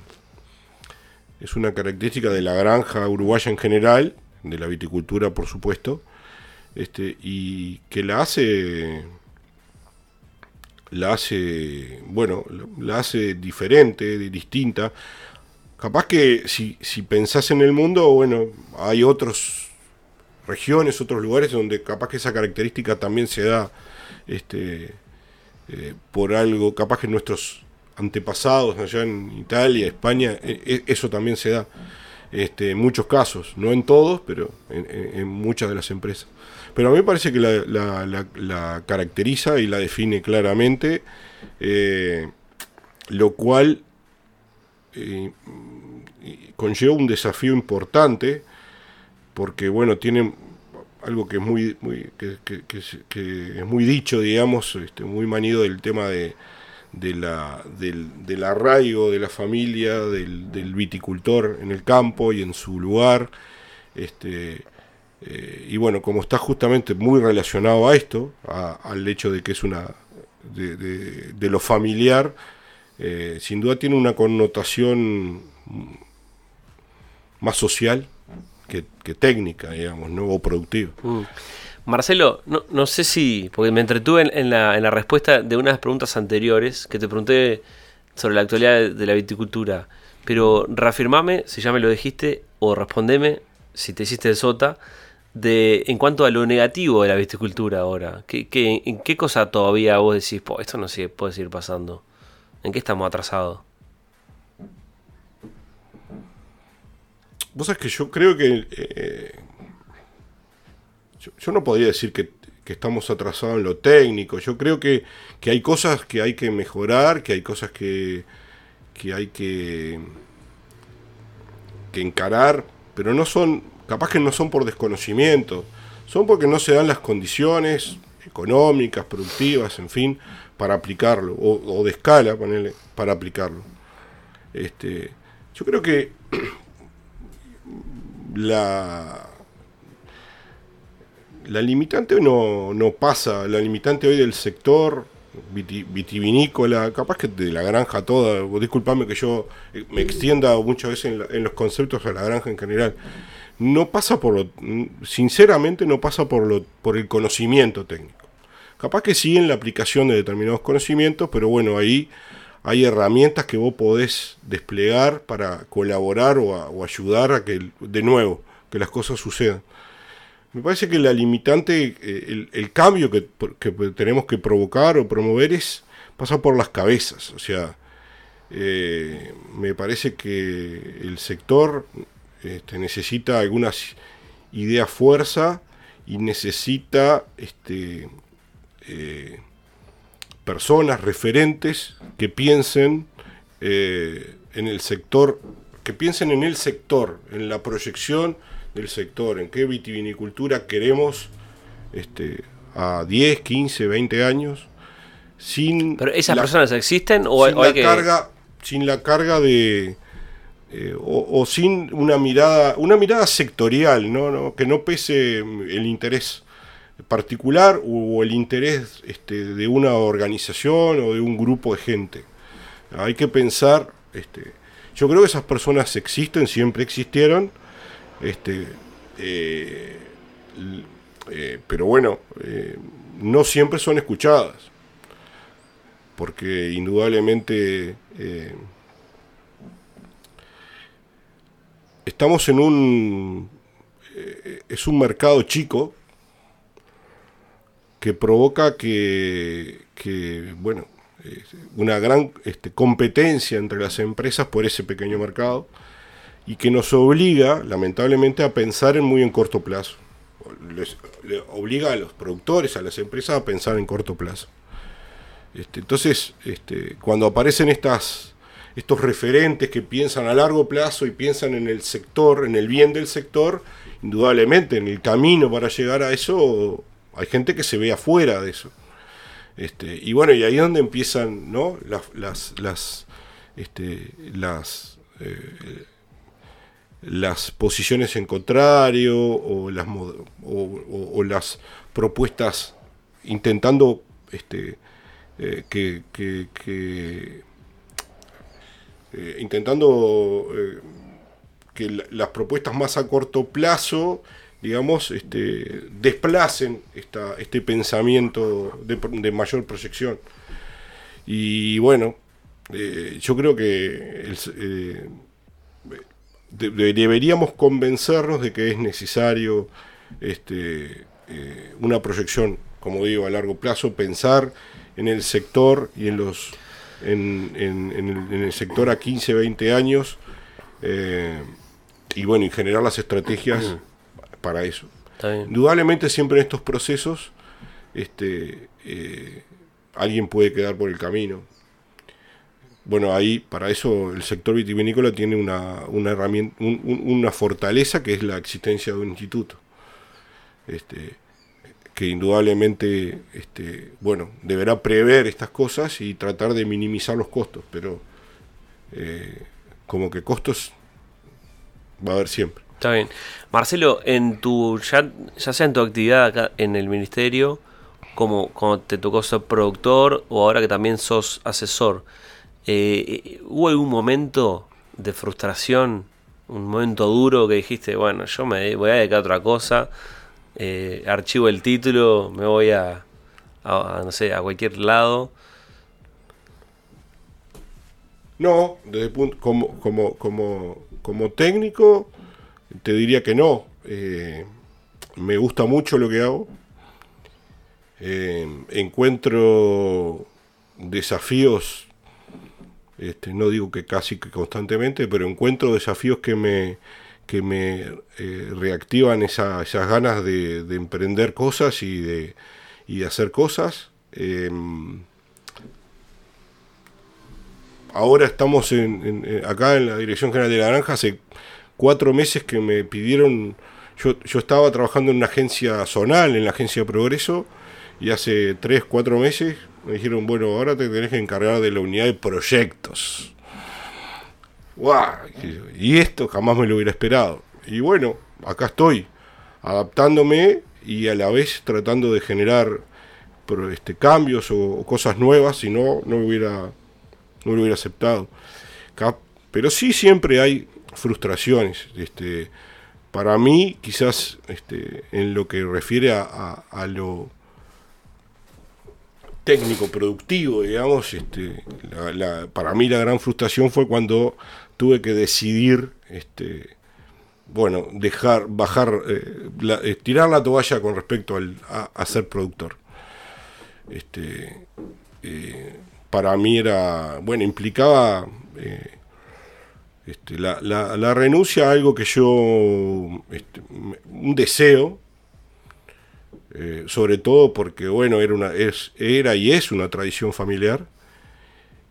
Es una característica de la granja uruguaya en general, de la viticultura por supuesto, este, y que la hace. La hace. Bueno, la hace diferente, distinta. Capaz que si, si pensás en el mundo, bueno, hay otras regiones, otros lugares donde capaz que esa característica también se da este, eh, por algo, capaz que nuestros antepasados allá en Italia, España, e, e, eso también se da. Este, en muchos casos, no en todos, pero en, muchas de las empresas. Pero a mí me parece que la, caracteriza y la define claramente, eh, lo cual eh, conlleva un desafío importante porque bueno tiene algo que es muy, que, es muy dicho digamos este, muy manido del tema de, de la, del, del, arraigo de la familia del, viticultor en el campo y en su lugar este eh, y bueno como está justamente muy relacionado a esto al hecho de que es una de, de lo familiar eh, sin duda tiene una connotación más social que, técnica, digamos, ¿no? o productiva. Mm. Marcelo, no, no, sé si, porque me entretuve en, la, en, la, respuesta de unas preguntas anteriores que te pregunté sobre la actualidad de la viticultura, pero reafirmame, si ya me lo dijiste, o respondeme, si te hiciste el sota, de, en cuanto a lo negativo de la viticultura ahora. ¿Qué, qué, ¿En qué cosa todavía vos decís, esto no se puede seguir pasando? ¿En qué estamos atrasados? Vos sabés que yo creo que. Eh, yo, no podría decir que, estamos atrasados en lo técnico. Yo creo que, hay cosas que hay que mejorar, que hay cosas que, que hay que, que encarar, pero no son. Capaz que no son por desconocimiento, son porque no se dan las condiciones económicas, productivas, en fin, para aplicarlo, o, de escala, ponerle, para aplicarlo. Este, yo creo que la, la limitante no, no pasa, la limitante hoy del sector vitivinícola, capaz que de la granja toda, disculpame que yo eh, me extienda muchas veces en, los conceptos de la granja en general, no pasa por lo, sinceramente no pasa por, lo, por el conocimiento técnico. Capaz que sí en la aplicación de determinados conocimientos, pero bueno, ahí hay herramientas que vos podés desplegar para colaborar o, ayudar a que, de nuevo, que las cosas sucedan. Me parece que la limitante, eh, el, cambio que, tenemos que provocar o promover es pasar por las cabezas. O sea, eh, me parece que el sector este, necesita algunas ideas fuerza y necesita este, eh, personas referentes que piensen eh, en el sector, que piensen en el sector, en la proyección del sector, en qué vitivinicultura queremos este, a 10, 15, 20 años. Sin ¿Pero esas personas existen o, sin, la carga, sin la carga de... Eh, o, sin una mirada, una mirada sectorial, ¿no? ¿no? que no pese el interés particular o el interés este, de una organización o de un grupo de gente. Hay que pensar, este, yo creo que esas personas existen, siempre existieron, este, eh, eh, pero bueno, eh, no siempre son escuchadas, porque indudablemente estamos en un, es un mercado chico, que provoca que, bueno, eh, una gran este, competencia entre las empresas por ese pequeño mercado y que nos obliga, lamentablemente, a pensar en muy en corto plazo. Les, obliga a los productores, a las empresas a pensar en corto plazo. Este, entonces, este, cuando aparecen estas, estos referentes que piensan a largo plazo y piensan en el sector, en el bien del sector, indudablemente en el camino para llegar a eso hay gente que se ve afuera de eso. Este, y bueno, y ahí es donde empiezan ¿no? las, las, este, las, eh, las posiciones en contrario o las, o, las propuestas intentando este, eh, que, que, eh, intentando que las propuestas más a corto plazo digamos, este, desplacen esta, este pensamiento de, mayor proyección. Y bueno, eh, yo creo que eh, deberíamos convencernos de que es necesario este, eh, una proyección, como digo, a largo plazo, pensar en el sector y en los en, en, el, sector a 15, 20 años y bueno, y generar las estrategias [CLEARS THROAT] para eso. Indudablemente siempre en estos procesos este, eh, alguien puede quedar por el camino. Bueno, ahí para eso el sector vitivinícola tiene una, una herramienta, una fortaleza que es la existencia de un instituto. Este, que indudablemente este, bueno, deberá prever estas cosas y tratar de minimizar los costos, pero eh, como que costos va a haber siempre. Está bien. Marcelo, en tu ya, ya sea en tu actividad acá en el ministerio, como, como te tocó ser productor o ahora que también sos asesor, eh, ¿hubo algún momento de frustración, un momento duro que dijiste, bueno, yo me voy a dedicar a otra cosa, eh, archivo el título, me voy a, no sé, a cualquier lado? No, desde punto, como, como, como, como técnico te diría que no. Eh, me gusta mucho lo que hago. Eh, encuentro desafíos, este, no digo que casi que constantemente, pero encuentro desafíos que me, que me eh, reactivan esas ganas de, emprender cosas y de, y de hacer cosas. ahora estamos en, acá en la Dirección General de la Granja cuatro meses que me pidieron, yo, yo estaba trabajando en una agencia zonal, en la agencia Progreso, y hace tres, cuatro meses me dijeron, bueno, ahora te tenés que encargar de la unidad de proyectos. Y esto jamás me lo hubiera esperado. Y bueno, acá estoy, adaptándome y a la vez tratando de generar este, cambios o, cosas nuevas, si no, no hubiera, no lo hubiera aceptado. Pero sí siempre hay frustraciones. Este, para mí, quizás este, en lo que refiere a, lo técnico productivo, digamos, este, para mí la gran frustración fue cuando tuve que decidir, este, bueno, dejar, bajar, eh, tirar la toalla con respecto al, a, ser productor. Este, para mí era, bueno, implicaba este, la, renuncia a algo que yo, este, un deseo, eh, sobre todo porque, bueno, era, una, es, era y es una tradición familiar.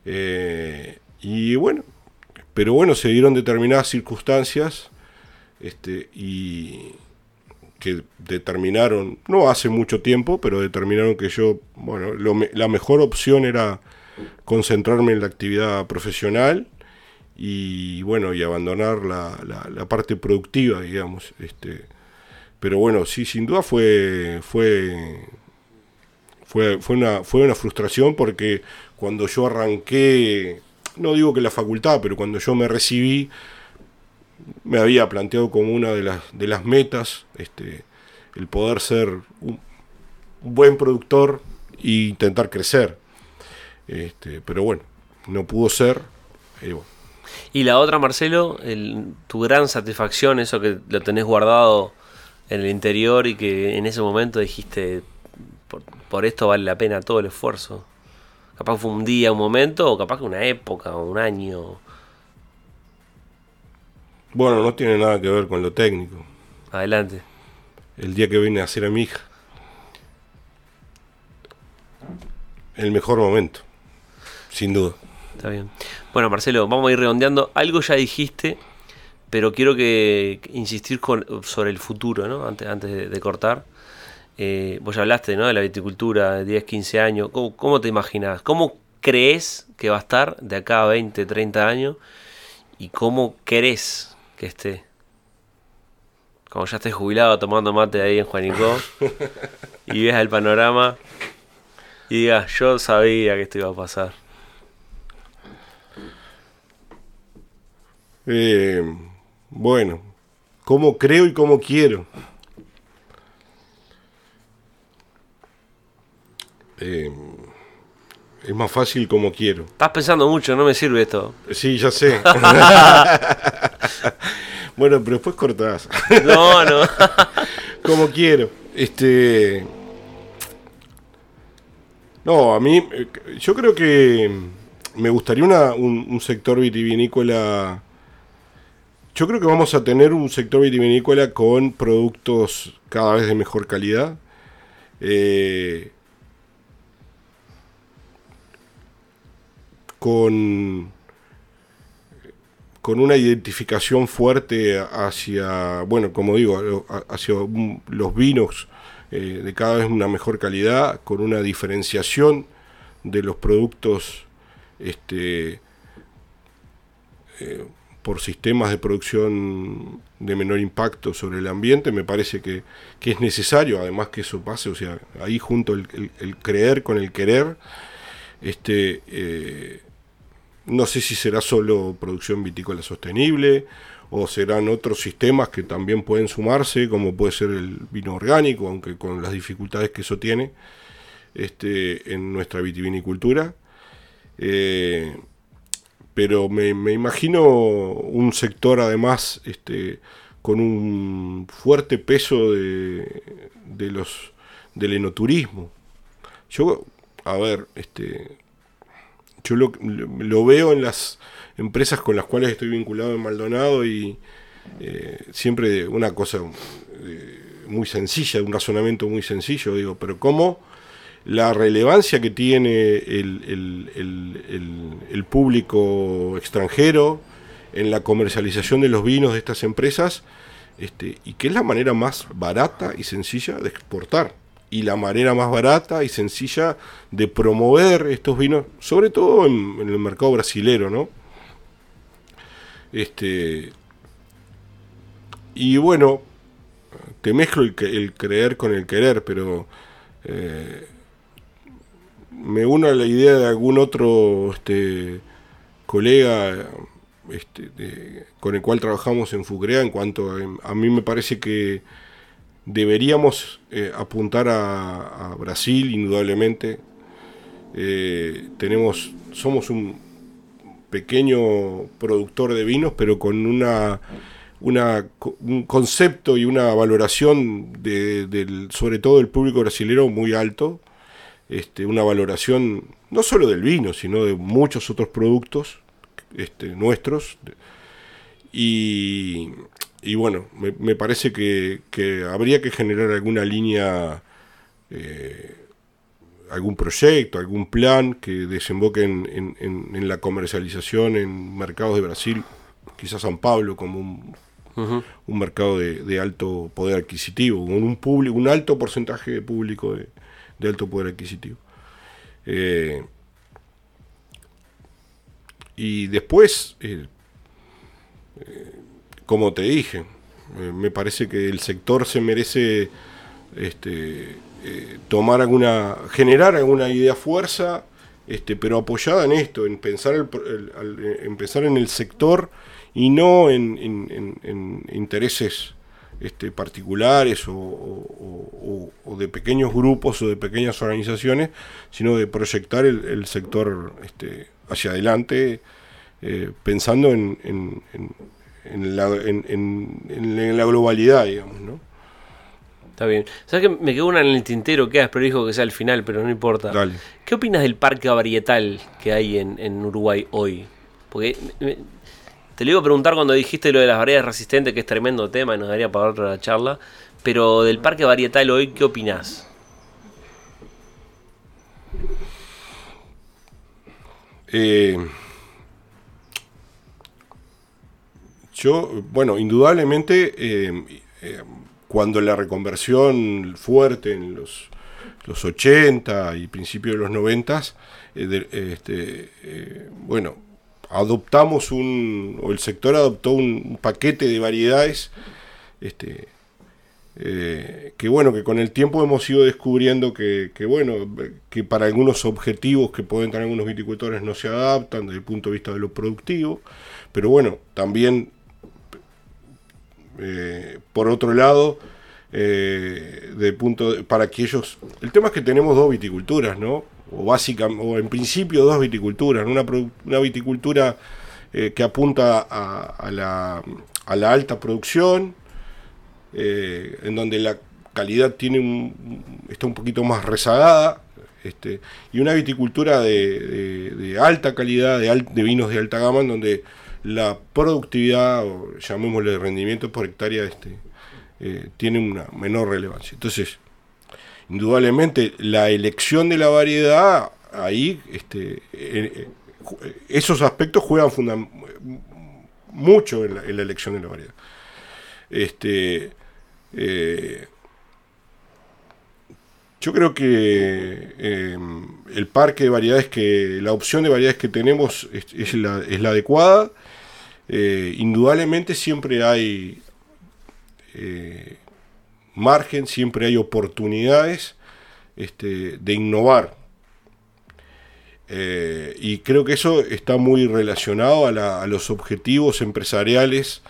Eh, y bueno, pero bueno, se dieron determinadas circunstancias este, y que determinaron, no hace mucho tiempo, pero determinaron que yo, bueno, la mejor opción era concentrarme en la actividad profesional y bueno, y abandonar la, la, parte productiva, digamos. Este, pero bueno, sí, sin duda fue, fue, fue, fue, una, fue una frustración porque cuando yo arranqué, no digo que la facultad, pero cuando yo me recibí, me había planteado como una de las, de las metas este, el poder ser un, buen productor e intentar crecer. Este, pero bueno, no pudo ser. Y la otra, Marcelo, el, tu gran satisfacción, eso que lo tenés guardado en el interior y que en ese momento dijiste, por, esto vale la pena todo el esfuerzo. Capaz fue un día, un momento, o capaz que una época, un año. Bueno, no tiene nada que ver con lo técnico. Adelante. El día que vine a ser a mi hija. El mejor momento, sin duda. Está bien. Bueno, Marcelo, vamos a ir redondeando. Algo ya dijiste, pero quiero que, insistir con, sobre el futuro, ¿no? Antes, antes de, cortar. Eh, vos ya hablaste, ¿no? De la viticultura de 10, 15 años. ¿Cómo, te imaginas? ¿Cómo crees que va a estar de acá a 20, 30 años? ¿Y cómo querés que esté? Como ya estés jubilado tomando mate ahí en Juanico y [LAUGHS] ves el panorama y digas, yo sabía que esto iba a pasar. Eh, bueno, cómo creo y cómo quiero. Eh, es más fácil como quiero. Estás pensando mucho, no me sirve esto. Sí, ya sé. [LAUGHS] bueno, pero después cortás. no, no. [LAUGHS] como quiero. Este. No, a mí, eh, yo creo que me gustaría un, un sector vitivinícola yo creo que vamos a tener un sector vitivinícola con productos cada vez de mejor calidad. Eh, con, con una identificación fuerte hacia, bueno, como digo, hacia los vinos eh, de cada vez una mejor calidad, con una diferenciación de los productos este, eh, por sistemas de producción de menor impacto sobre el ambiente, me parece que, es necesario, además que eso pase, o sea, ahí junto el, creer con el querer, este, eh, no sé si será solo producción vitícola sostenible o serán otros sistemas que también pueden sumarse, como puede ser el vino orgánico, aunque con las dificultades que eso tiene este, en nuestra vitivinicultura. Eh, pero me, imagino un sector además este, con un fuerte peso de, de los del enoturismo. Yo, a ver, este, yo lo, lo, veo en las empresas con las cuales estoy vinculado en Maldonado y eh, siempre una cosa eh, muy sencilla, un razonamiento muy sencillo, digo, pero ¿cómo la relevancia que tiene el, público extranjero en la comercialización de los vinos de estas empresas este, y que es la manera más barata y sencilla de exportar y la manera más barata y sencilla de promover estos vinos, sobre todo en, el mercado brasilero, ¿no? Este, y bueno, te mezclo el, creer con el querer, pero eh, me uno a la idea de algún otro este, colega este, con el cual trabajamos en Fucrea en cuanto a, mí me parece que deberíamos eh, apuntar a, Brasil indudablemente Eh, tenemos, somos un pequeño productor de vinos, pero con una, un concepto y una valoración de, del, sobre todo del público brasileño muy alto. Este, una valoración no solo del vino, sino de muchos otros productos este, nuestros. Y, y bueno, me, parece que, habría que generar alguna línea, eh, algún proyecto, algún plan que desemboque en, en, la comercialización en mercados de Brasil, quizás San Pablo como un, un mercado de, alto poder adquisitivo, con un, público, un alto porcentaje de público de, alto poder adquisitivo. Eh, y después, eh, como te dije, eh, me parece que el sector se merece este, eh, tomar alguna, generar alguna idea fuerza, este, pero apoyada en esto, en pensar, el, en, el sector y no en, intereses este, particulares o, de pequeños grupos o de pequeñas organizaciones, sino de proyectar el, sector este, hacia adelante, eh, pensando en, en la, en, la globalidad, digamos, ¿no? Está bien. ¿Sabes que me quedó una en el tintero que pero dijo que sea al final, pero no importa. ¿Qué opinas del parque varietal que hay en, Uruguay hoy? Porque te lo iba a preguntar cuando dijiste lo de las variedades resistentes, que es tremendo tema y nos daría para otra charla. Pero del parque varietal hoy, ¿qué opinas? Eh, Yo, bueno, indudablemente, eh, eh, cuando la reconversión fuerte en los, los 80 y principios de los 90, eh, este, bueno, adoptamos un, o el sector adoptó un, paquete de variedades, este, que bueno, que con el tiempo hemos ido descubriendo que, que, bueno, que para algunos objetivos que pueden tener algunos viticultores no se adaptan desde el punto de vista de lo productivo, pero bueno, también eh, por otro lado, eh, de punto para que ellos... El tema es que tenemos dos viticulturas, ¿no? O, básicamente, o en principio dos viticulturas. Una, una viticultura eh, que apunta a, la, a, la, alta producción, en donde la calidad tiene está un poquito más rezagada, este, y una viticultura de, alta calidad, de, de, vinos de alta gama, en donde la productividad, o llamémosle rendimiento por hectárea, este, eh, tiene una menor relevancia. Entonces, indudablemente, la elección de la variedad, ahí, este, eh, esos aspectos juegan mucho en la, elección de la variedad. Este, eh, yo creo que el parque de variedades que, la opción de variedades que tenemos es, la, adecuada eh, indudablemente siempre hay eh, margen, siempre hay oportunidades este, de innovar. Eh, y creo que eso está muy relacionado a, los objetivos empresariales,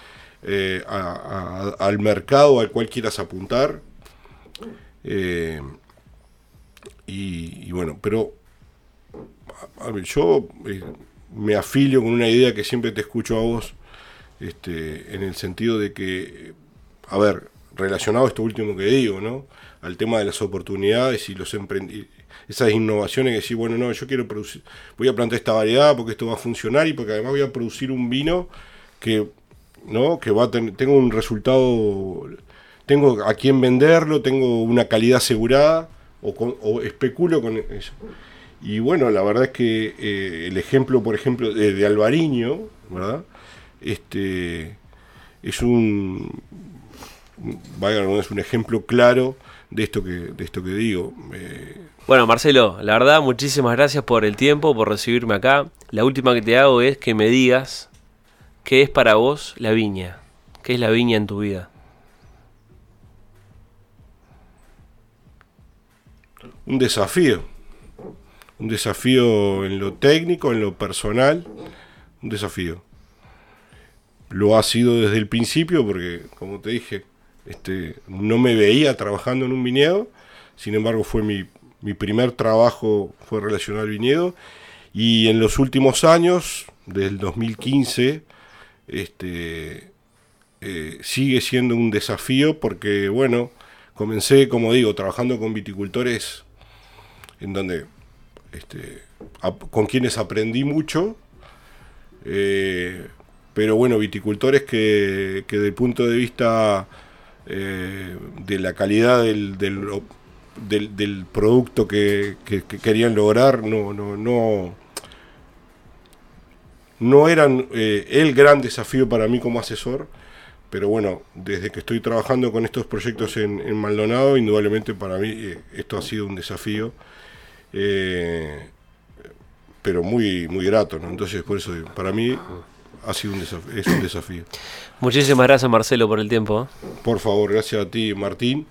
al mercado al cual quieras apuntar. Y, bueno, pero yo me afilio con una idea que siempre te escucho a vos, este, en el sentido de que, a ver, relacionado a esto último que digo, ¿no? Al tema de las oportunidades y los esas innovaciones que decir, bueno, no, yo quiero producir, voy a plantar esta variedad porque esto va a funcionar y porque además voy a producir un vino que, ¿no? Que va a tener, tengo un resultado, tengo a quién venderlo, tengo una calidad asegurada o, o especulo con eso. Y bueno, la verdad es que eh, el ejemplo, por ejemplo, de, Alvariño, ¿verdad? Este, es un, vaya, es un ejemplo claro de esto que, de esto que digo. Eh, bueno, Marcelo, la verdad, muchísimas gracias por el tiempo, por recibirme acá. La última que te hago es que me digas qué es para vos la viña. ¿Qué es la viña en tu vida? Un desafío un desafío en lo técnico, en lo personal, un desafío. Lo ha sido desde el principio porque, como te dije, este, no me veía trabajando en un viñedo, sin embargo fue mi, mi primer trabajo fue relacionado al viñedo. Y en los últimos años, del 2015, este, eh, sigue siendo un desafío porque, bueno, comencé, como digo, trabajando con viticultores en donde, este, con quienes aprendí mucho, eh, pero bueno, viticultores que, que desde el punto de vista eh, de la calidad del, del, producto que, querían lograr no, no, no, no eran el gran desafío para mí como asesor, pero bueno, desde que estoy trabajando con estos proyectos en, Maldonado, indudablemente para mí eh, esto ha sido un desafío, eh, pero muy, muy grato, ¿no? Entonces, por eso, para mí ha sido un desafío, es un desafío. Muchísimas gracias, Marcelo, por el tiempo. Por favor, gracias a ti, Martín.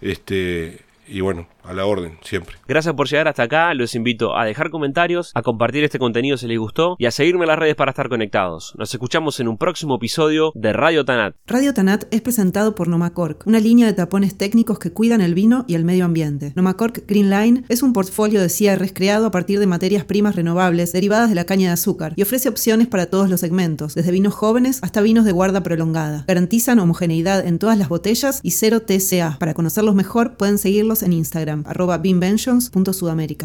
Este, y bueno, a la orden, siempre. Gracias por llegar hasta acá, los invito a dejar comentarios, a compartir este contenido si les gustó y a seguirme en las redes para estar conectados. Nos escuchamos en un próximo episodio de Radio Tanat. Radio Tanat es presentado por Nomacork, una línea de tapones técnicos que cuidan el vino y el medio ambiente. Nomacork Green Line es un portfolio de cierres creado a partir de materias primas renovables derivadas de la caña de azúcar y ofrece opciones para todos los segmentos, desde vinos jóvenes hasta vinos de guarda prolongada. Garantizan homogeneidad en todas las botellas y cero TCA. Para conocerlos mejor pueden seguirlos en Instagram, arroba beamventions.sudamérica.